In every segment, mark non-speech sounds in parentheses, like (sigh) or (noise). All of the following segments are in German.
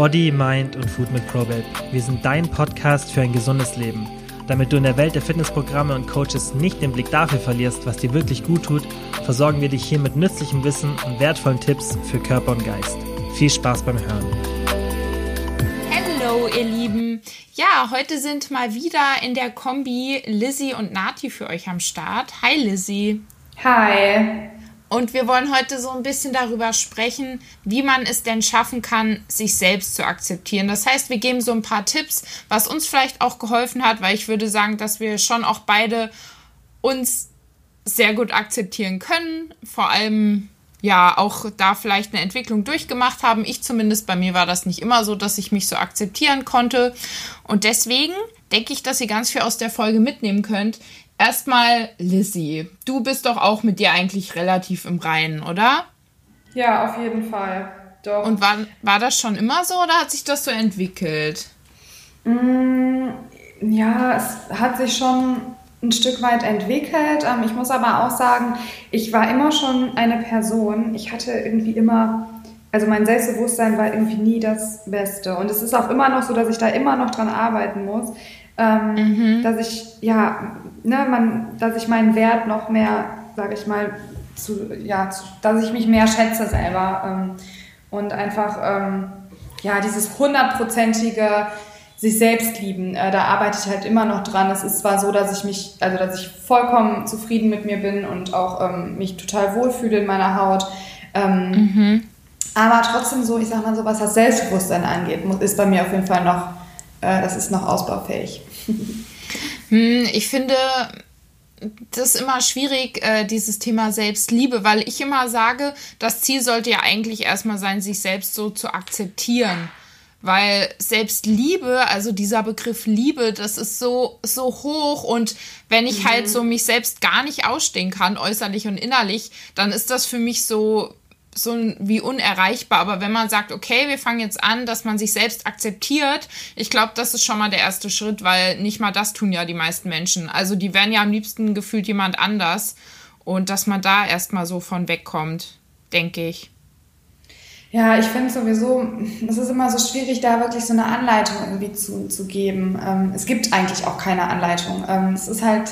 Body, Mind und Food mit Probate. Wir sind dein Podcast für ein gesundes Leben. Damit du in der Welt der Fitnessprogramme und Coaches nicht den Blick dafür verlierst, was dir wirklich gut tut, versorgen wir dich hier mit nützlichem Wissen und wertvollen Tipps für Körper und Geist. Viel Spaß beim Hören. Hallo ihr Lieben. Ja, heute sind mal wieder in der Kombi Lizzie und Nati für euch am Start. Hi Lizzie. Hi. Und wir wollen heute so ein bisschen darüber sprechen, wie man es denn schaffen kann, sich selbst zu akzeptieren. Das heißt, wir geben so ein paar Tipps, was uns vielleicht auch geholfen hat, weil ich würde sagen, dass wir schon auch beide uns sehr gut akzeptieren können. Vor allem ja auch da vielleicht eine Entwicklung durchgemacht haben. Ich zumindest, bei mir war das nicht immer so, dass ich mich so akzeptieren konnte. Und deswegen denke ich, dass ihr ganz viel aus der Folge mitnehmen könnt. Erstmal, Lizzie, du bist doch auch mit dir eigentlich relativ im Reinen, oder? Ja, auf jeden Fall. Doch. Und war, war das schon immer so oder hat sich das so entwickelt? Mm, ja, es hat sich schon ein Stück weit entwickelt. Ähm, ich muss aber auch sagen, ich war immer schon eine Person, ich hatte irgendwie immer, also mein Selbstbewusstsein war irgendwie nie das Beste. Und es ist auch immer noch so, dass ich da immer noch dran arbeiten muss, ähm, mhm. dass ich, ja, ne, man, dass ich meinen Wert noch mehr, sage ich mal, zu, ja, zu, dass ich mich mehr schätze selber ähm, und einfach, ähm, ja, dieses hundertprozentige sich selbst lieben, äh, da arbeite ich halt immer noch dran. Es ist zwar so, dass ich mich, also dass ich vollkommen zufrieden mit mir bin und auch ähm, mich total wohlfühle in meiner Haut. Ähm, mhm. Aber trotzdem so, ich sag mal so, was das Selbstbewusstsein angeht, ist bei mir auf jeden Fall noch, äh, das ist noch ausbaufähig. Hm, ich finde, das ist immer schwierig, äh, dieses Thema Selbstliebe, weil ich immer sage, das Ziel sollte ja eigentlich erstmal sein, sich selbst so zu akzeptieren. Weil selbst Liebe, also dieser Begriff Liebe, das ist so, so hoch und wenn ich halt mhm. halt so mich selbst gar nicht ausstehen kann, äußerlich und innerlich, dann ist das für mich so, so wie unerreichbar. Aber wenn man sagt, okay, wir fangen jetzt an, dass man sich selbst akzeptiert, ich glaube, das ist schon mal der erste Schritt, weil nicht mal das tun ja die meisten Menschen. Also die werden ja am liebsten gefühlt jemand anders und dass man da erstmal so von wegkommt, denke ich. Ja, ich finde sowieso, es ist immer so schwierig, da wirklich so eine Anleitung irgendwie zu, zu geben. Ähm, es gibt eigentlich auch keine Anleitung. Ähm, es ist halt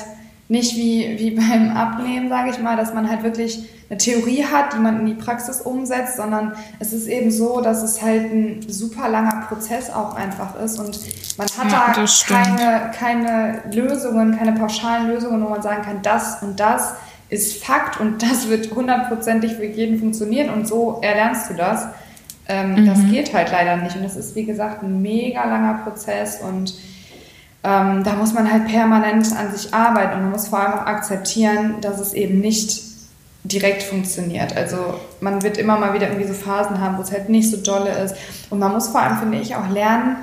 nicht wie, wie (laughs) beim Abnehmen, sage ich mal, dass man halt wirklich eine Theorie hat, die man in die Praxis umsetzt, sondern es ist eben so, dass es halt ein super langer Prozess auch einfach ist und man hat ja, da keine, keine Lösungen, keine pauschalen Lösungen, wo man sagen kann, das und das ist Fakt und (laughs) das wird hundertprozentig für jeden funktionieren und so erlernst du das. Ähm, mhm. Das geht halt leider nicht und das ist, wie gesagt, ein mega langer Prozess und ähm, da muss man halt permanent an sich arbeiten und man muss vor allem auch akzeptieren, dass es eben nicht direkt funktioniert. Also man wird immer mal wieder irgendwie so Phasen haben, wo es halt nicht so dolle ist und man muss vor allem, finde ich, auch lernen,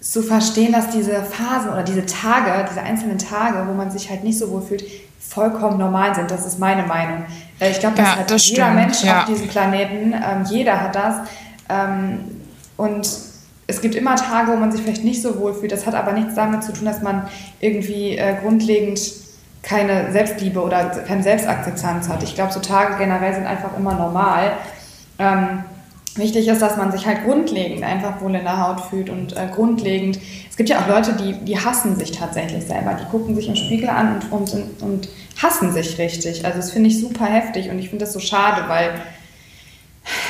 zu verstehen, dass diese Phasen oder diese Tage, diese einzelnen Tage, wo man sich halt nicht so wohl fühlt, vollkommen normal sind. Das ist meine Meinung. Äh, ich glaube, das ja, hat das jeder stimmt. Mensch ja. auf diesem Planeten. Ähm, jeder hat das. Ähm, und es gibt immer Tage, wo man sich vielleicht nicht so wohl fühlt. Das hat aber nichts damit zu tun, dass man irgendwie äh, grundlegend keine Selbstliebe oder keine Selbstakzeptanz hat. Ich glaube, so Tage generell sind einfach immer normal. Ähm, Wichtig ist, dass man sich halt grundlegend einfach wohl in der Haut fühlt und äh, grundlegend. Es gibt ja auch Leute, die, die hassen sich tatsächlich selber. Die gucken sich im Spiegel an und, und, und hassen sich richtig. Also das finde ich super heftig und ich finde das so schade, weil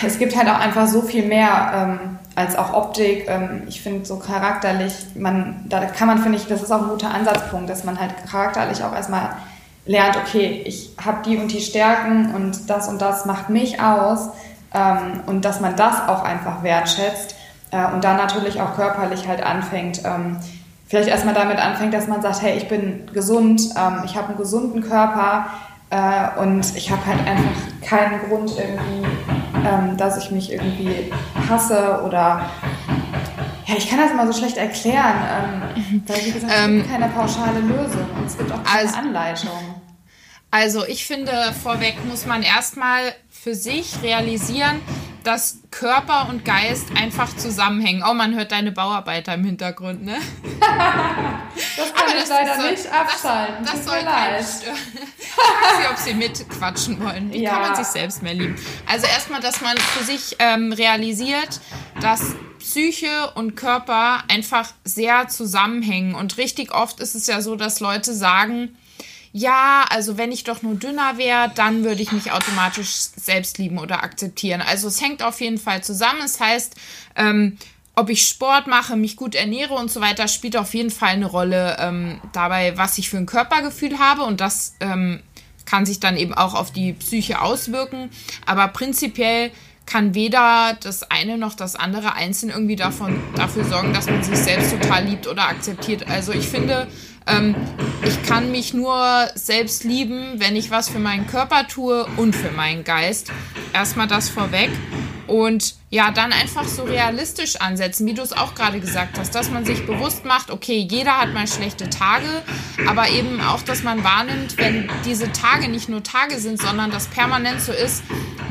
es gibt halt auch einfach so viel mehr ähm, als auch Optik. Ähm, ich finde so charakterlich, man, da kann man, finde ich, das ist auch ein guter Ansatzpunkt, dass man halt charakterlich auch erstmal lernt, okay, ich habe die und die Stärken und das und das macht mich aus ähm, und dass man das auch einfach wertschätzt äh, und dann natürlich auch körperlich halt anfängt. Ähm, vielleicht erstmal damit anfängt, dass man sagt, hey, ich bin gesund, ähm, ich habe einen gesunden Körper äh, und ich habe halt einfach keinen Grund irgendwie, ähm, dass ich mich irgendwie hasse oder ja, ich kann das immer so schlecht erklären, ähm, weil wie gesagt, es gibt ähm, keine pauschale Lösung und es gibt auch keine also, Anleitung. Also ich finde, vorweg muss man erstmal für sich realisieren, dass Körper und Geist einfach zusammenhängen. Oh, man hört deine Bauarbeiter im Hintergrund, ne? das kann Aber ich leider so, nicht abschalten. Das, das soll leid. Frag sie, ob sie mitquatschen wollen. Wie ja. kann man sich selbst mehr lieben? Also erstmal, dass man für sich ähm, realisiert, dass Psyche und Körper einfach sehr zusammenhängen. Und richtig oft ist es ja so, dass Leute sagen, ja, also wenn ich doch nur dünner wäre, dann würde ich mich automatisch selbst lieben oder akzeptieren. Also es hängt auf jeden Fall zusammen. Es heißt, ähm, ob ich Sport mache, mich gut ernähre und so weiter, spielt auf jeden Fall eine Rolle ähm, dabei, was ich für ein Körpergefühl habe. Und das ähm, kann sich dann eben auch auf die Psyche auswirken. Aber prinzipiell kann weder das eine noch das andere einzeln irgendwie davon, dafür sorgen, dass man sich selbst total liebt oder akzeptiert. Also ich finde, ähm, ich kann mich nur selbst lieben, wenn ich was für meinen Körper tue und für meinen Geist. Erstmal das vorweg. Und ja, dann einfach so realistisch ansetzen, wie du es auch gerade gesagt hast, dass man sich bewusst macht, okay, jeder hat mal schlechte Tage, aber eben auch, dass man wahrnimmt, wenn diese Tage nicht nur Tage sind, sondern das permanent so ist,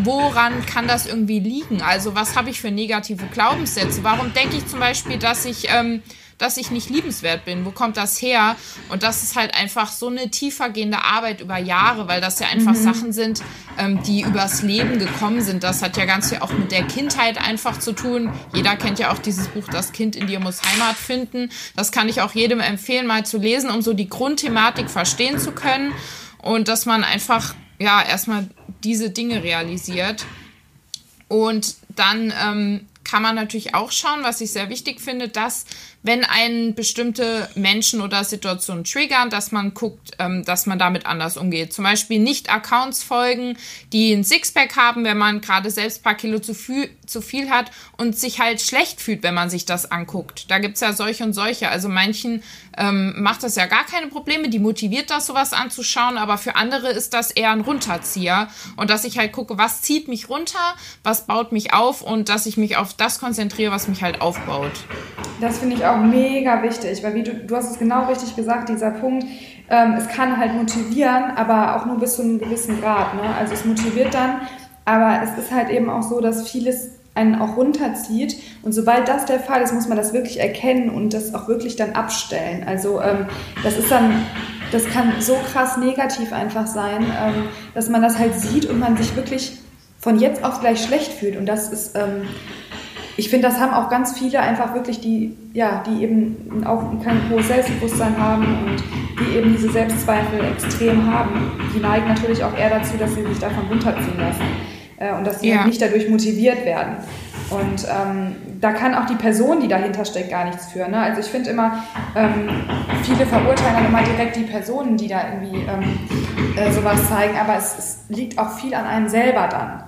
woran kann das irgendwie liegen? Also was habe ich für negative Glaubenssätze? Warum denke ich zum Beispiel, dass ich... Ähm, dass ich nicht liebenswert bin. Wo kommt das her? Und das ist halt einfach so eine tiefergehende Arbeit über Jahre, weil das ja einfach mhm. Sachen sind, ähm, die übers Leben gekommen sind. Das hat ja ganz viel auch mit der Kindheit einfach zu tun. Jeder kennt ja auch dieses Buch Das Kind in dir muss Heimat finden. Das kann ich auch jedem empfehlen, mal zu lesen, um so die Grundthematik verstehen zu können. Und dass man einfach, ja, erstmal diese Dinge realisiert. Und dann ähm, kann man natürlich auch schauen, was ich sehr wichtig finde, dass wenn einen bestimmte Menschen oder Situationen triggern, dass man guckt, ähm, dass man damit anders umgeht. Zum Beispiel nicht Accounts folgen, die ein Sixpack haben, wenn man gerade selbst ein paar Kilo zu viel, zu viel hat und sich halt schlecht fühlt, wenn man sich das anguckt. Da gibt's ja solche und solche. Also manchen ähm, macht das ja gar keine Probleme, die motiviert das, sowas anzuschauen, aber für andere ist das eher ein Runterzieher. Und dass ich halt gucke, was zieht mich runter, was baut mich auf und dass ich mich auf das konzentriere, was mich halt aufbaut. Das finde ich auch mega wichtig, weil wie du, du hast es genau richtig gesagt, dieser Punkt, ähm, es kann halt motivieren, aber auch nur bis zu einem gewissen Grad. Ne? Also es motiviert dann, aber es ist halt eben auch so, dass vieles einen auch runterzieht. Und sobald das der Fall ist, muss man das wirklich erkennen und das auch wirklich dann abstellen. Also ähm, das ist dann, das kann so krass negativ einfach sein, ähm, dass man das halt sieht und man sich wirklich von jetzt auf gleich schlecht fühlt. Und das ist, ähm, ich finde, das haben auch ganz viele einfach wirklich, die, ja, die eben auch kein hohes Selbstbewusstsein haben und die eben diese Selbstzweifel extrem haben. Die neigen natürlich auch eher dazu, dass sie sich davon runterziehen lassen äh, und dass sie ja. nicht dadurch motiviert werden. Und ähm, da kann auch die Person, die dahinter steckt, gar nichts für. Ne? Also ich finde immer, ähm, viele verurteilen dann immer direkt die Personen, die da irgendwie ähm, äh, sowas zeigen, aber es, es, liegt auch viel an einem selber dann.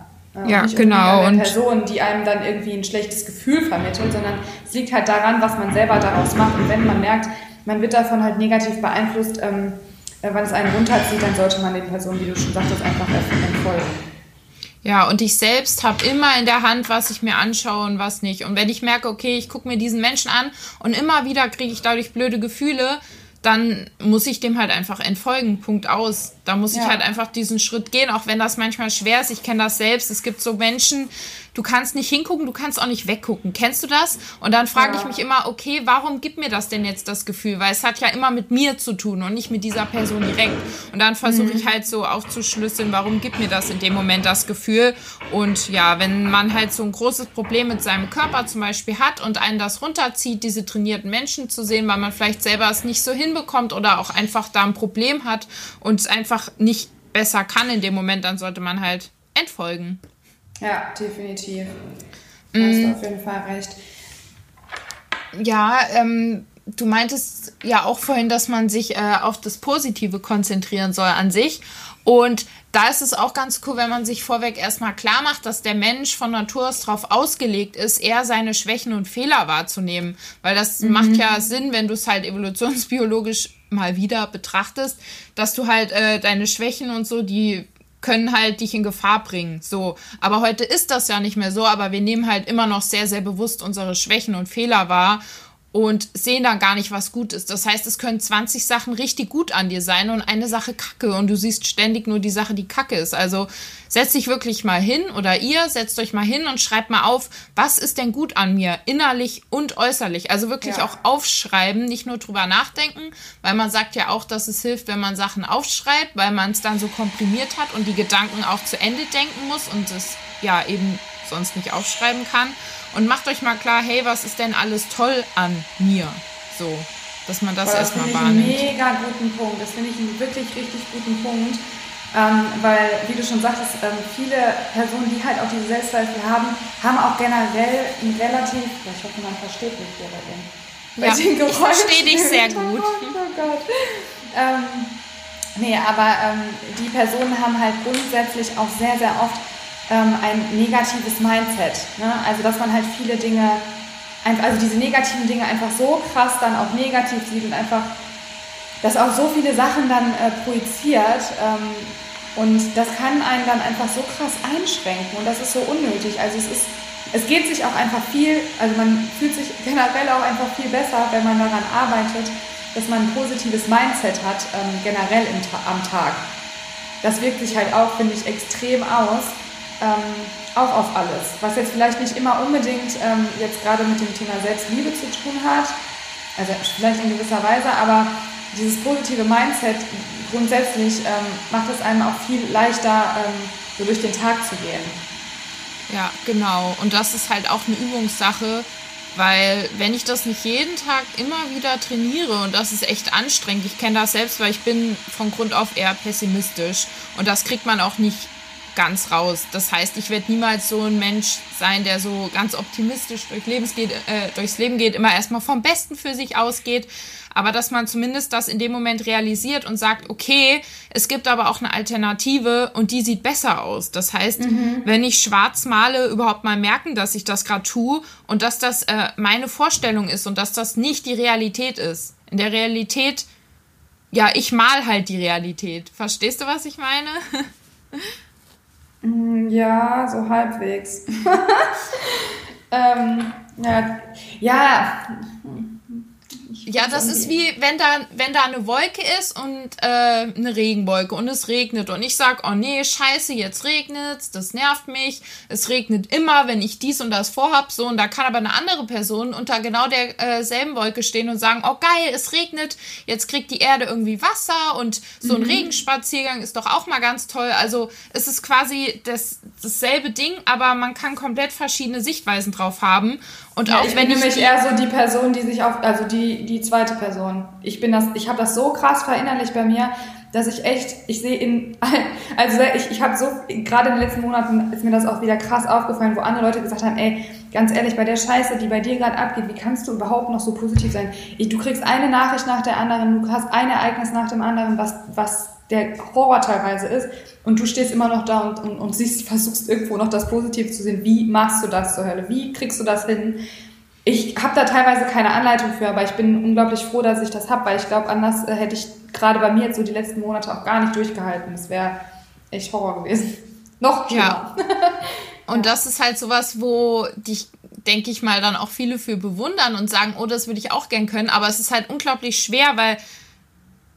Äh, ja, genau. An der Person, die einem dann irgendwie ein schlechtes Gefühl vermittelt, sondern es liegt halt daran, was man selber daraus macht. Und wenn man merkt, man wird davon halt negativ beeinflusst, ähm, äh, wenn es einen runterzieht, dann sollte man den Personen, wie du schon sagtest, einfach entfolgen. Ja, und ich selbst habe immer in der Hand, was ich mir anschaue und was nicht. Und wenn ich merke, okay, ich gucke mir diesen Menschen an und immer wieder kriege ich dadurch blöde Gefühle, dann muss ich dem halt einfach entfolgen. Punkt aus. Da muss ja. ich halt einfach diesen Schritt gehen, auch wenn das manchmal schwer ist. Ich kenne das selbst. Es gibt so Menschen, du kannst nicht hingucken, du kannst auch nicht weggucken. Kennst du das? Und dann frage ja. ich mich immer, okay, warum gibt mir das denn jetzt das Gefühl? Weil es hat ja immer mit mir zu tun und nicht mit dieser Person direkt. Und dann versuche mhm. ich halt so aufzuschlüsseln, warum gibt mir das in dem Moment das Gefühl? Und ja, wenn man halt so ein großes Problem mit seinem Körper zum Beispiel hat und einen das runterzieht, diese trainierten Menschen zu sehen, weil man vielleicht selber es nicht so hinbekommt oder auch einfach da ein Problem hat und es einfach einfach nicht besser kann in dem Moment, dann sollte man halt entfolgen. Ja, definitiv. Du hast mm. auf jeden Fall recht. Ja, ähm, du meintest ja auch vorhin, dass man sich äh, auf das Positive konzentrieren soll an sich. Und da ist es auch ganz cool, wenn man sich vorweg erstmal klar macht, dass der Mensch von Natur aus darauf ausgelegt ist, eher seine Schwächen und Fehler wahrzunehmen. Weil das mhm. macht ja Sinn, wenn du es halt evolutionsbiologisch mal wieder betrachtest, dass du halt äh, deine Schwächen und so, die können halt dich in Gefahr bringen. So. Aber heute ist das ja nicht mehr so, aber wir nehmen halt immer noch sehr, sehr bewusst unsere Schwächen und Fehler wahr und sehen dann gar nicht, was gut ist. Das heißt, es können 20 Sachen richtig gut an dir sein und eine Sache kacke und du siehst ständig nur die Sache, die kacke ist. Also setz dich wirklich mal hin oder ihr setzt euch mal hin und schreibt mal auf, was ist denn gut an mir, innerlich und äußerlich. Also wirklich ja. auch aufschreiben, nicht nur drüber nachdenken, weil man sagt ja auch, dass es hilft, wenn man Sachen aufschreibt, weil man es dann so komprimiert hat und die Gedanken auch zu Ende denken muss und es ja eben sonst nicht aufschreiben kann. Und macht euch mal klar, hey, was ist denn alles toll an mir? So, dass man das erstmal wahrnimmt. Das finde ich einen mega guten Punkt. Das finde ich einen wirklich richtig guten Punkt. Ähm, weil, wie du schon sagtest, ähm, viele Personen, die halt auch diese Selbstzweifel haben, haben auch generell ein relativ, ich hoffe, man versteht mich hier bei dem. Ja, ich verstehe dich sehr (laughs) gut. Oh Gott. Ähm, nee, aber ähm, die Personen haben halt grundsätzlich auch sehr, sehr oft ähm, ein negatives Mindset. Ne? Also, dass man halt viele Dinge, also diese negativen Dinge einfach so krass dann auch negativ sieht und einfach das auch so viele Sachen dann äh, projiziert. Ähm, und das kann einen dann einfach so krass einschränken und das ist so unnötig. Also es ist, es geht sich auch einfach viel, also man fühlt sich generell auch einfach viel besser, wenn man daran arbeitet, dass man ein positives Mindset hat, ähm, generell im, am Tag. Das wirkt sich halt auch, finde ich, extrem aus, ähm, auch auf alles. Was jetzt vielleicht nicht immer unbedingt ähm, jetzt gerade mit dem Thema Selbstliebe zu tun hat, also vielleicht in gewisser Weise, aber dieses positive Mindset grundsätzlich ähm, macht es einem auch viel leichter, ähm, so durch den Tag zu gehen. Ja, genau. Und das ist halt auch eine Übungssache, weil wenn ich das nicht jeden Tag immer wieder trainiere und das ist echt anstrengend, ich kenne das selbst, weil ich bin von Grund auf eher pessimistisch und das kriegt man auch nicht ganz raus. Das heißt, ich werde niemals so ein Mensch sein, der so ganz optimistisch durch geht, äh, durchs Leben geht, immer erstmal vom Besten für sich ausgeht, aber dass man zumindest das in dem Moment realisiert und sagt, okay, es gibt aber auch eine Alternative und die sieht besser aus. Das heißt, mhm. wenn ich schwarz male, überhaupt mal merken, dass ich das gerade tue und dass das äh, meine Vorstellung ist und dass das nicht die Realität ist. In der Realität, ja, ich mal halt die Realität. Verstehst du, was ich meine? (laughs) Mm, ja, so halbwegs. (laughs) ähm, ja, ja, ja, das ist wie, wenn da, wenn da eine Wolke ist und äh, eine Regenwolke und es regnet und ich sag, oh nee, scheiße, jetzt regnet's, das nervt mich. Es regnet immer, wenn ich dies und das vorhab, so und da kann aber eine andere Person unter genau derselben äh, Wolke stehen und sagen, oh geil, es regnet, jetzt kriegt die Erde irgendwie Wasser und so ein mhm. Regenspaziergang ist doch auch mal ganz toll. Also es ist quasi das, dasselbe Ding, aber man kann komplett verschiedene Sichtweisen drauf haben und ja, auch ich wenn bin ich nämlich eher so die Person, die sich auf, also die, die zweite Person. Ich bin das, ich habe das so krass verinnerlicht bei mir, dass ich echt, ich sehe in, also ich, ich habe so, gerade in den letzten Monaten ist mir das auch wieder krass aufgefallen, wo andere Leute gesagt haben, ey, ganz ehrlich, bei der Scheiße, die bei dir gerade abgeht, wie kannst du überhaupt noch so positiv sein? Ich, du kriegst eine Nachricht nach der anderen, du hast ein Ereignis nach dem anderen, was, was der Horror teilweise ist und du stehst immer noch da und, und, und siehst, versuchst irgendwo noch das Positive zu sehen. Wie machst du das zur Hölle? Wie kriegst du das hin? Ich habe da teilweise keine Anleitung für, aber ich bin unglaublich froh, dass ich das habe, weil ich glaube, anders äh, hätte ich gerade bei mir jetzt so die letzten Monate auch gar nicht durchgehalten. Das wäre echt Horror gewesen. (laughs) noch schlimmer. Ja. (laughs) Und das ist halt sowas, wo dich, denke ich mal, dann auch viele für bewundern und sagen, oh, das würde ich auch gern können. Aber es ist halt unglaublich schwer, weil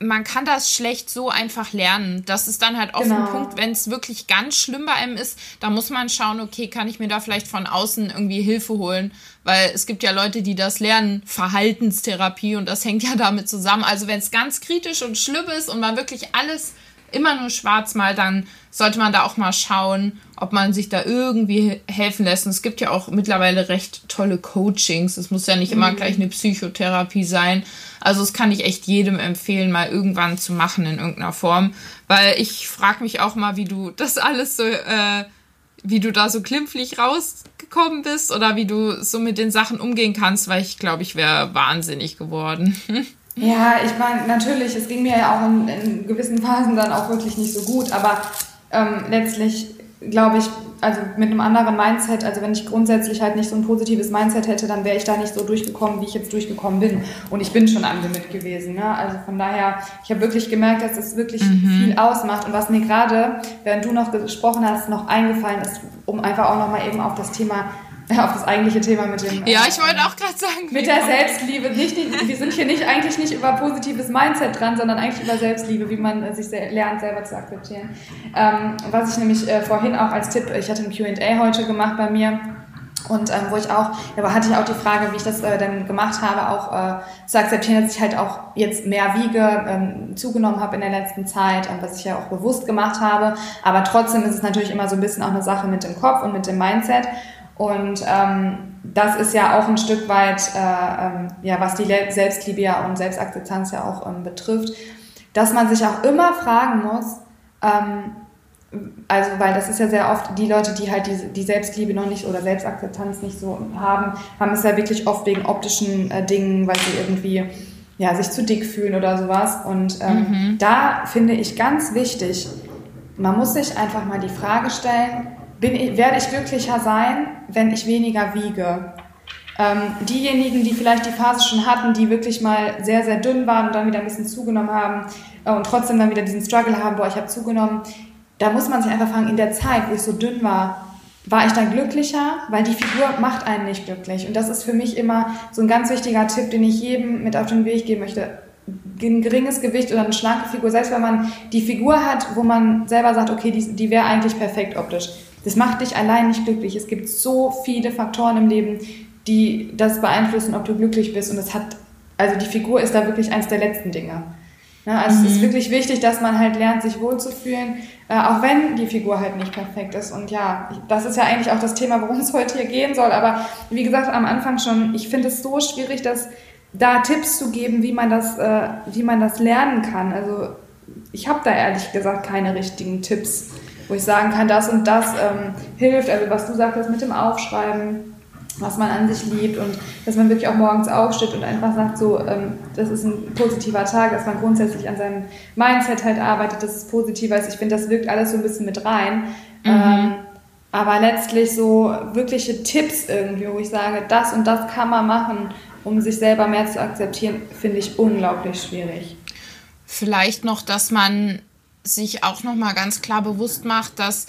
man kann das schlecht so einfach lernen. Das ist dann halt oft genau. ein Punkt, wenn es wirklich ganz schlimm bei einem ist, da muss man schauen, okay, kann ich mir da vielleicht von außen irgendwie Hilfe holen? Weil es gibt ja Leute, die das lernen, Verhaltenstherapie und das hängt ja (laughs) damit zusammen. Also wenn es ganz kritisch und schlimm ist und man wirklich alles immer nur schwarz malt, dann sollte man da auch mal schauen, ob man sich da irgendwie helfen lässt. Und es gibt ja auch mittlerweile recht tolle Coachings. Es muss ja nicht immer mhm. gleich eine Psychotherapie sein. Also das kann ich echt jedem empfehlen, mal irgendwann zu machen in irgendeiner Form. Weil ich frage mich auch mal, wie du das alles so, äh, wie du da so klimpflich rausgekommen bist oder wie du so mit den Sachen umgehen kannst, weil ich glaube, ich wäre wahnsinnig geworden. (laughs) Ja, ich meine, natürlich, es ging mir ja auch in, in, gewissen Phasen dann auch wirklich nicht so gut, aber ähm, letztlich glaube ich, also mit einem anderen Mindset, also wenn ich grundsätzlich halt nicht so ein positives Mindset hätte, dann wäre ich da nicht so durchgekommen, wie ich jetzt durchgekommen bin. Und ich bin schon am Limit gewesen. Ne? Also von daher, ich habe wirklich gemerkt, dass das wirklich mhm. viel ausmacht. Und was mir gerade, während du noch gesprochen hast, noch eingefallen ist, um einfach auch nochmal eben auf das Thema (laughs) auf das eigentliche Thema mit dem. Ja, ich wollte auch gerade sagen. Mit der Selbstliebe. Nicht, nicht, wir sind hier nicht eigentlich nicht über positives Mindset dran, sondern eigentlich über Selbstliebe, wie man äh, sich lernt, selber zu akzeptieren. Ähm, was ich nämlich äh, vorhin auch als Tipp, ich hatte ein QA heute gemacht bei mir Und ähm, wo ich auch, da hatte ich auch die Frage, wie ich das äh, dann gemacht habe, auch äh, zu akzeptieren, dass ich halt auch jetzt mehr wiege, ähm, zugenommen habe in der letzten Zeit, ähm, was ich ja auch bewusst gemacht habe. Aber trotzdem ist es natürlich immer so ein bisschen auch eine Sache mit dem Kopf und mit dem Mindset. Und ähm, das ist ja auch ein Stück weit, äh, ähm, ja, was die Selbstliebe ja und Selbstakzeptanz ja auch ähm, betrifft, dass man sich auch immer fragen muss, ähm, also weil das ist ja sehr oft die Leute, die halt die, die Selbstliebe noch nicht oder Selbstakzeptanz nicht so haben, haben es ja wirklich oft wegen optischen äh, Dingen, weil sie irgendwie ja, sich zu dick fühlen oder sowas. Und ähm, mhm. da finde ich ganz wichtig, man muss sich einfach mal die Frage stellen, bin ich, werde ich glücklicher sein, wenn ich weniger wiege? Ähm, diejenigen, die vielleicht die Phase schon hatten, die wirklich mal sehr, sehr dünn waren und dann wieder ein bisschen zugenommen haben äh, und trotzdem dann wieder diesen Struggle haben, boah, ich habe zugenommen, da muss man sich einfach fragen, in der Zeit, wo ich so dünn war, war ich dann glücklicher, weil die Figur macht einen nicht glücklich. Und das ist für mich immer so ein ganz wichtiger Tipp, den ich jedem mit auf den Weg geben möchte. Ein geringes Gewicht oder eine schlanke Figur, selbst wenn man die Figur hat, wo man selber sagt, okay, die, die wäre eigentlich perfekt optisch. Das macht dich allein nicht glücklich. Es gibt so viele Faktoren im Leben, die das beeinflussen, ob du glücklich bist. Und es hat, also die Figur ist da wirklich eins der letzten Dinge. Ja, also mhm. es ist mhm. wirklich wichtig, dass man halt lernt, sich wohlzufühlen, äh, auch wenn die Figur halt nicht perfekt ist. Und ja, das ist ja eigentlich auch das Thema, worum (laughs) es heute hier gehen soll. Aber wie gesagt, am Anfang schon, ich finde es so schwierig, dass da Tipps zu geben, wie man das, äh, wie man das lernen kann. Also ich habe da ehrlich gesagt keine richtigen Tipps, wo ich sagen kann, das und das ähm, hilft. Also was du sagtest mit dem Aufschreiben, was man an sich liebt und dass man wirklich auch morgens aufsteht und einfach sagt, so, ähm, das ist ein positiver Tag, dass man grundsätzlich an seinem Mindset halt arbeitet, dass es positiver ist. Ich finde, das wirkt alles so ein bisschen mit rein. Mhm. Ähm, aber letztlich so wirkliche Tipps irgendwie, wo ich sage, das und das kann man machen, um sich selber mehr zu akzeptieren, finde ich unglaublich schwierig. Vielleicht noch, dass man sich auch noch mal ganz klar bewusst macht, dass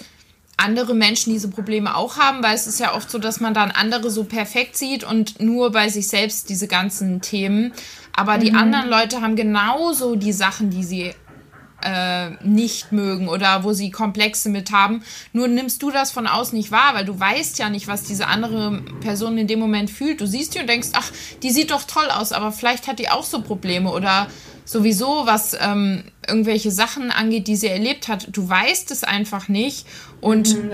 andere Menschen diese Probleme auch haben, weil es ist ja oft so, dass man dann andere so perfekt sieht und nur bei sich selbst diese ganzen Themen. Aber mhm. die anderen Leute haben genauso die Sachen, die sie äh, nicht mögen oder wo sie Komplexe mit haben. Nur nimmst du das von außen nicht wahr, weil du weißt ja nicht, was diese andere Person in dem Moment fühlt. Du siehst die und denkst, ach, die sieht doch toll aus, aber vielleicht hat die auch so Probleme oder sowieso, was ähm, irgendwelche Sachen angeht, die sie erlebt hat. Du weißt es einfach nicht und mhm,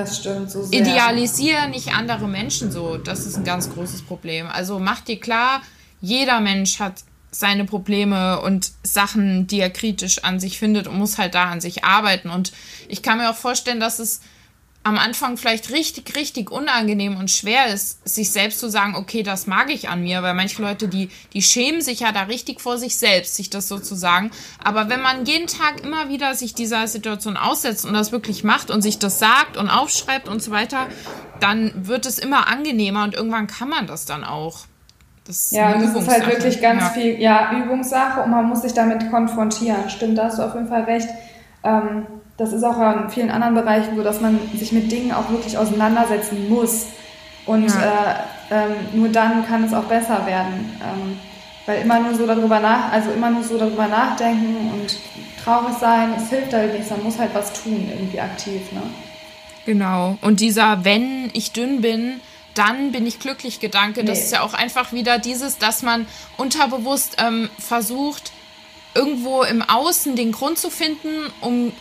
so idealisiere nicht andere Menschen so. Das ist ein ganz großes Problem. Also mach dir klar, jeder Mensch hat seine Probleme und Sachen, die er kritisch an sich findet und muss halt da an sich arbeiten. Und ich kann mir auch vorstellen, dass es am Anfang vielleicht richtig, richtig unangenehm und schwer ist, sich selbst zu sagen, okay, das mag ich an mir, weil manche Leute, die, die schämen sich ja da richtig vor sich selbst, sich das so zu sagen. Aber wenn man jeden Tag immer wieder sich dieser Situation aussetzt und das wirklich macht und sich das sagt und aufschreibt und so weiter, dann wird es immer angenehmer und irgendwann kann man das dann auch. Das ja, das ist halt wirklich ganz ja. viel, ja, Übungssache und man muss sich damit konfrontieren. Stimmt, da hast du auf jeden Fall recht. Ähm, das ist auch in vielen anderen Bereichen so, dass man sich mit Dingen auch wirklich auseinandersetzen muss. Und ja. äh, ähm, nur dann kann es auch besser werden. Ähm, weil immer nur so darüber nach, also immer nur so darüber nachdenken und traurig sein, es hilft halt nichts. Man muss halt was tun, irgendwie aktiv. Ne? Genau. Und dieser, wenn ich dünn bin, dann bin ich glücklich Gedanke. Nee. Das ist ja auch einfach wieder dieses, dass man unterbewusst ähm, versucht, irgendwo im Außen den Grund zu finden, um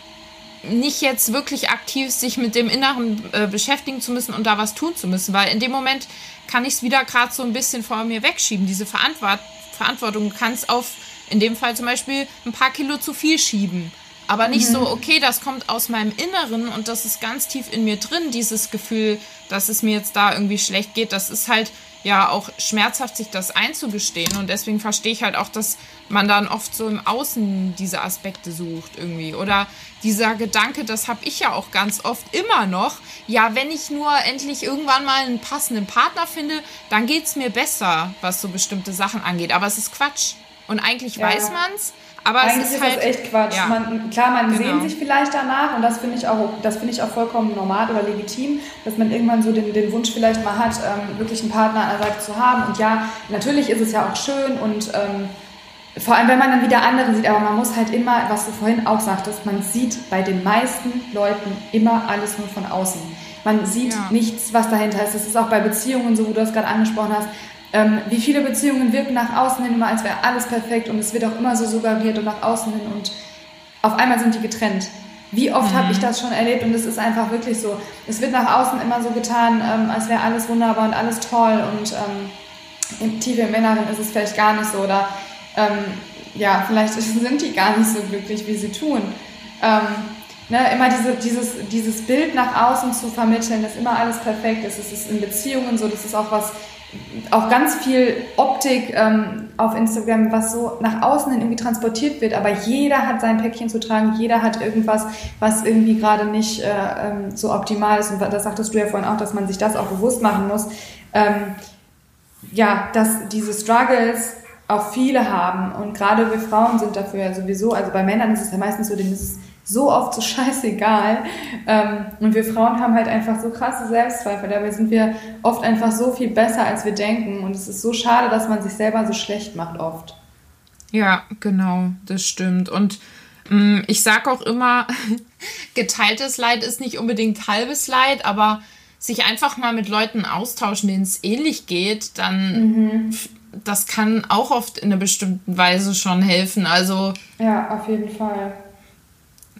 nicht jetzt wirklich aktiv sich mit dem Inneren äh, beschäftigen zu müssen und da was tun zu müssen, weil in dem Moment kann ich es wieder gerade so ein bisschen vor mir wegschieben. Diese Verantwort Verantwortung kann es auf, in dem Fall zum Beispiel, ein paar Kilo zu viel schieben. Aber nicht mhm. so, okay, das kommt aus meinem Inneren und das ist ganz tief in mir drin, dieses Gefühl, dass es mir jetzt da irgendwie schlecht geht. Das ist halt ja auch schmerzhaft, sich das einzugestehen. Und deswegen verstehe ich halt auch, dass man dann oft so im Außen diese Aspekte sucht irgendwie. Oder dieser Gedanke, das habe ich ja auch ganz oft immer noch. Ja, wenn ich nur endlich irgendwann mal einen passenden Partner finde, dann geht es mir besser, was so bestimmte Sachen angeht. Aber es ist Quatsch. Und eigentlich ja. weiß man es, aber Eigentlich es ist, halt, das echt Quatsch. Ja. Man, klar, man genau. sehnt sich vielleicht danach und das finde ich auch, das finde ich auch vollkommen normal oder legitim, dass man irgendwann so den, den Wunsch vielleicht mal hat, ähm, wirklich einen Partner an der Seite zu haben. Und ja, natürlich ist es ja auch schön und ähm, vor allem, wenn man dann wieder andere sieht, aber man muss halt immer, was du vorhin auch sagtest, man sieht bei den meisten Leuten immer alles nur von außen. Man sieht ja. nichts, was dahinter ist. Das ist auch bei Beziehungen so, wo du das gerade angesprochen hast. Ähm, wie viele Beziehungen wirken nach außen hin immer, als wäre alles perfekt und es wird auch immer so suggeriert und nach außen hin und auf einmal sind die getrennt. Wie oft mhm. habe ich das schon erlebt und es ist einfach wirklich so. Es wird nach außen immer so getan, ähm, als wäre alles wunderbar und alles toll und ähm, im, tief im Inneren ist es vielleicht gar nicht so oder ähm, ja, vielleicht (laughs) sind die gar nicht so glücklich, wie sie tun. Ähm, ne, immer diese, dieses, dieses Bild nach außen zu vermitteln, dass immer alles perfekt ist. Es ist in Beziehungen so, das ist auch was, auch ganz viel Optik ähm, auf Instagram, was so nach außen irgendwie transportiert wird, aber jeder hat sein Päckchen zu tragen, jeder hat irgendwas, was irgendwie gerade nicht äh, ähm, so optimal ist. Und das sagtest du ja vorhin auch, dass man sich das auch bewusst machen muss. Ähm, ja, dass diese Struggles auch viele haben und gerade wir Frauen sind dafür ja sowieso, also bei Männern ist es ja meistens so, denen ist es so oft so (laughs) scheißegal. Ähm, und wir Frauen haben halt einfach so krasse Selbstzweifel. Dabei sind wir oft einfach so viel besser, als wir denken. Und es ist so schade, dass man sich selber so schlecht macht oft. Ja, genau, das stimmt. Und mh, mm, ich sage auch immer, (laughs) geteiltes Leid ist nicht unbedingt halbes Leid, aber sich einfach mal mit Leuten austauschen, denen es ähnlich geht, dann mhm. das kann auch oft in einer bestimmten Weise schon helfen. Also ja, auf jeden Fall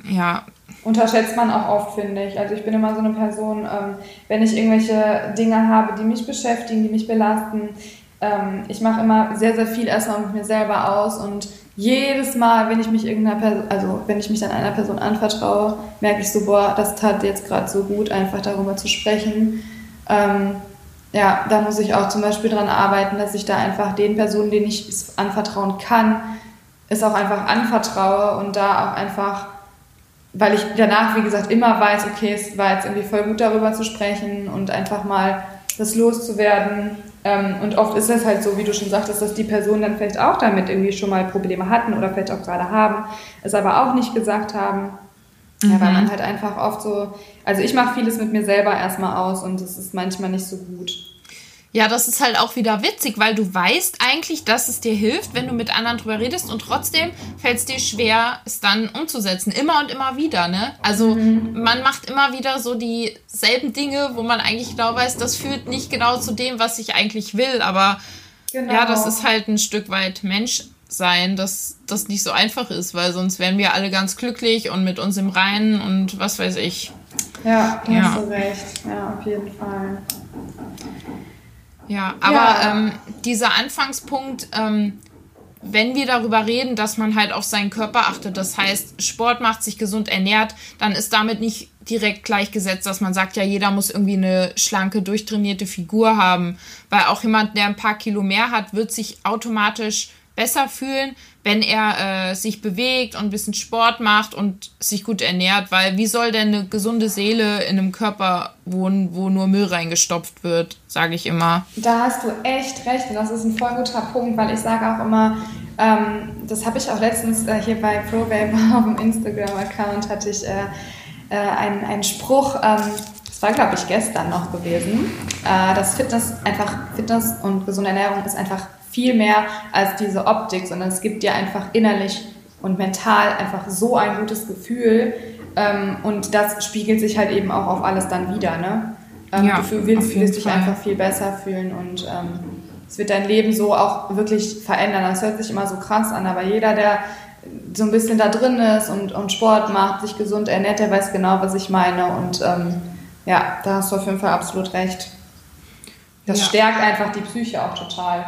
ja. Unterschätzt man auch oft, finde ich. Also ich bin immer so eine Person, ähm, wenn ich irgendwelche Dinge habe, die mich beschäftigen, die mich belasten, ähm, ich mache immer sehr, sehr viel erstmal mit mir selber aus und jedes Mal, wenn ich mich irgendeiner Person, also wenn ich mich dann einer Person anvertraue, merke ich so, boah, das tat jetzt gerade so gut, einfach darüber zu sprechen. Ähm, ja, da muss ich auch zum Beispiel dran arbeiten, dass ich da einfach den Personen, denen ich es anvertrauen kann, es auch einfach anvertraue und da auch einfach weil ich danach, wie gesagt, immer weiß, okay, es war jetzt irgendwie voll gut darüber zu sprechen und einfach mal das loszuwerden. Ähm, und oft ist es halt so, wie du schon sagtest, dass die Personen dann vielleicht auch damit irgendwie schon mal Probleme hatten oder vielleicht auch gerade haben, es aber auch nicht gesagt haben. Mhm. Ja, weil man halt einfach oft so, also ich mache vieles mit mir selber erstmal aus und es ist manchmal nicht so gut. Ja, das ist halt auch wieder witzig, weil du weißt eigentlich, dass es dir hilft, wenn du mit anderen drüber redest und trotzdem fällt es dir schwer, es dann umzusetzen. Immer und immer wieder, ne? Also mhm. man macht immer wieder so dieselben Dinge, wo man eigentlich genau weiß, das führt nicht genau zu dem, was ich eigentlich will, aber genau. ja, das ist halt ein Stück weit Mensch sein, dass das nicht so einfach ist, weil sonst wären wir alle ganz glücklich und mit uns im Reinen und was weiß ich. Ja, da ja. hast du recht. Ja, auf jeden Fall. Ja, aber ja. Ähm, dieser Anfangspunkt, ähm, wenn wir darüber reden, dass man halt auf seinen Körper achtet, das heißt, Sport macht, sich gesund ernährt, dann ist damit nicht direkt gleichgesetzt, dass man sagt, ja, jeder muss irgendwie eine schlanke, durchtrainierte Figur haben, weil auch jemand, der ein paar Kilo mehr hat, wird sich automatisch besser fühlen, wenn er äh, sich bewegt und ein bisschen Sport macht und sich gut ernährt, weil wie soll denn eine gesunde Seele in einem Körper wohnen, wo nur Müll reingestopft wird, sage ich immer. Da hast du echt recht und das ist ein voll guter Punkt, weil ich sage auch immer, ähm, das habe ich auch letztens äh, hier bei ProBabe (laughs) auf dem Instagram-Account hatte ich äh, äh, einen, einen Spruch, ähm, das war glaube ich gestern noch gewesen, äh, dass Fitness einfach, Fitness und gesunde Ernährung ist einfach viel mehr als diese Optik, sondern es gibt dir einfach innerlich und mental einfach so ein gutes Gefühl ähm, und das spiegelt sich halt eben auch auf alles dann wieder. Ne? Ähm, ja, du willst, willst dich einfach viel besser fühlen und ähm, es wird dein Leben so auch wirklich verändern. Das hört sich immer so krass an, aber jeder, der so ein bisschen da drin ist und, und Sport macht, sich gesund ernährt, der weiß genau, was ich meine und ähm, ja, da hast du auf jeden Fall absolut recht. Das ja. stärkt einfach die Psyche auch total.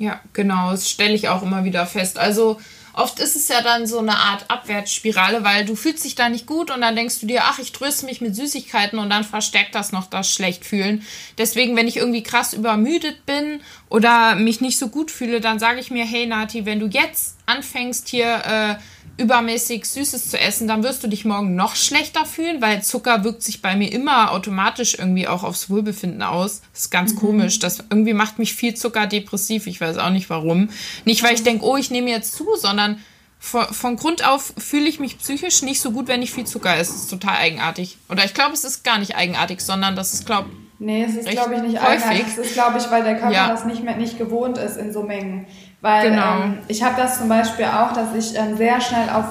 Ja, genau, das stelle ich auch immer wieder fest. Also oft ist es ja dann so eine Art Abwärtsspirale, weil du fühlst dich da nicht gut und dann denkst du dir, ach, ich tröste mich mit Süßigkeiten und dann verstärkt das noch das Schlechtfühlen. Deswegen, wenn ich irgendwie krass übermüdet bin oder mich nicht so gut fühle, dann sage ich mir, hey Nati, wenn du jetzt anfängst hier äh, übermäßig Süßes zu essen, dann wirst du dich morgen noch schlechter fühlen, weil Zucker wirkt sich bei mir immer automatisch irgendwie auch aufs Wohlbefinden aus. Das ist ganz mhm. komisch. Das irgendwie macht mich viel Zucker depressiv. Ich weiß auch nicht warum. Nicht, weil ich denke, oh, ich nehme jetzt zu, sondern von, von Grund auf fühle ich mich psychisch nicht so gut, wenn ich viel Zucker esse. Das ist total eigenartig. Oder ich glaube, es ist gar nicht eigenartig, sondern das ist, glaube Nee, es ist, glaube ich, nicht häufig. eigenartig. Es ist, glaube ich, weil der Körper ja. das nicht mehr nicht gewohnt ist in so Mengen. Weil genau. ähm, ich habe das zum Beispiel auch, dass ich ähm, sehr schnell auf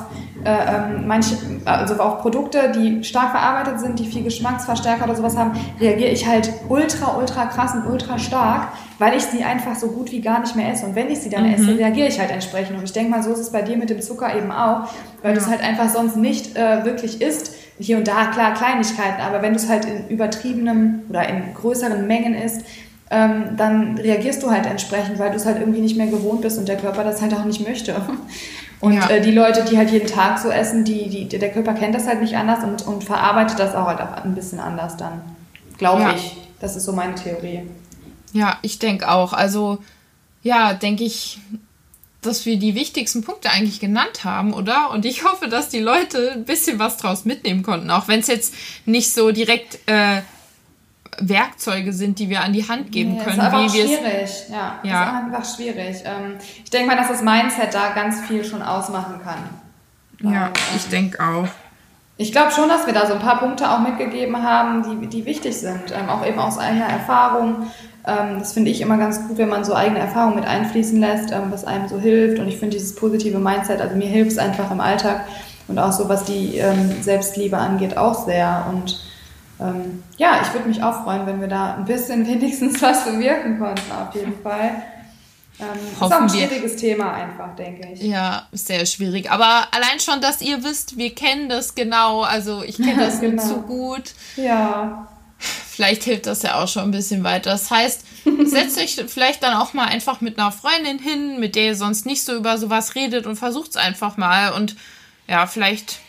äh, ähm, manche, also auf Produkte, die stark verarbeitet sind, die viel Geschmacksverstärker oder sowas haben, reagiere ich halt ultra, ultra krass und ultra stark, weil ich sie einfach so gut wie gar nicht mehr esse. Und wenn ich sie dann mhm. esse, reagiere ich halt entsprechend. Und ich denke mal, so ist es bei dir mit dem Zucker eben auch, weil ja. du es halt einfach sonst nicht äh, wirklich isst. Hier und da, klar, Kleinigkeiten, aber wenn du es halt in übertriebenem oder in größeren Mengen isst, ähm, dann reagierst du halt entsprechend, weil du es halt irgendwie nicht mehr gewohnt bist und der Körper das halt auch nicht möchte. (laughs) Und ja. äh, die Leute, die halt jeden Tag so essen, die, die, der Körper kennt das halt nicht anders und, und verarbeitet das auch halt auch ein bisschen anders dann. Glaube ja. ich. Das ist so meine Theorie. Ja, ich denke auch. Also, ja, denke ich, dass wir die wichtigsten Punkte eigentlich genannt haben, oder? Und ich hoffe, dass die Leute ein bisschen was draus mitnehmen konnten, auch wenn es jetzt nicht so direkt äh, Werkzeuge sind, die wir an die Hand geben nee, können. Das ist einfach schwierig, ja. ja. Das ist einfach schwierig. Ähm, ich denke mal, dass das Mindset da ganz viel schon ausmachen kann. Ja, ähm, ich denke auch. Ich glaube schon, dass wir da so ein paar Punkte auch mitgegeben haben, die, die wichtig sind, ähm, auch eben aus eigener Erfahrung. das finde ich immer ganz gut, wenn man so eigene Erfahrungen mit einfließen lässt, was einem so hilft. Und ich finde dieses positive Mindset, also mir hilft es einfach im Alltag und auch so, was die Selbstliebe angeht, auch sehr. Und ähm, ja, ich würde mich auch freuen, wenn wir da ein bisschen (laughs) wenigstens was bewirken konnten, auf jeden Fall. Ähm, ist auch ein schwieriges wir. Thema einfach, denke ich. Ja, sehr schwierig. Aber allein schon, dass ihr wisst, wir kennen das genau. Also ich kenne (laughs) das genau. zu gut. Ja. Vielleicht hilft das ja auch schon ein bisschen weiter. Das heißt, (laughs) setzt euch vielleicht dann auch mal einfach mit einer Freundin hin, mit der ihr sonst nicht so über sowas redet und versucht es einfach mal. Und ja, vielleicht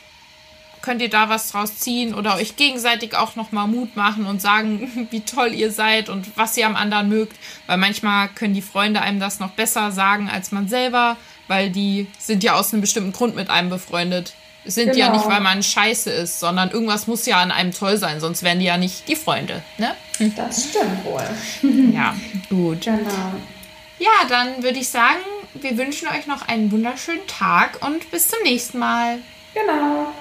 könnt ihr da was draus ziehen oder euch gegenseitig auch nochmal Mut machen und sagen, (laughs) wie toll ihr seid und was ihr am anderen mögt. Weil manchmal können die Freunde einem das noch besser sagen als man selber, weil die sind ja aus einem bestimmten Grund mit einem befreundet. Sind genau. ja nicht, weil man scheiße ist, sondern irgendwas muss ja an einem toll sein, sonst wären die ja nicht die Freunde. Ne? Das stimmt wohl. (laughs) ja, gut. Genau. Ja, dann würde ich sagen, wir wünschen euch noch einen wunderschönen Tag und bis zum nächsten Mal. Genau.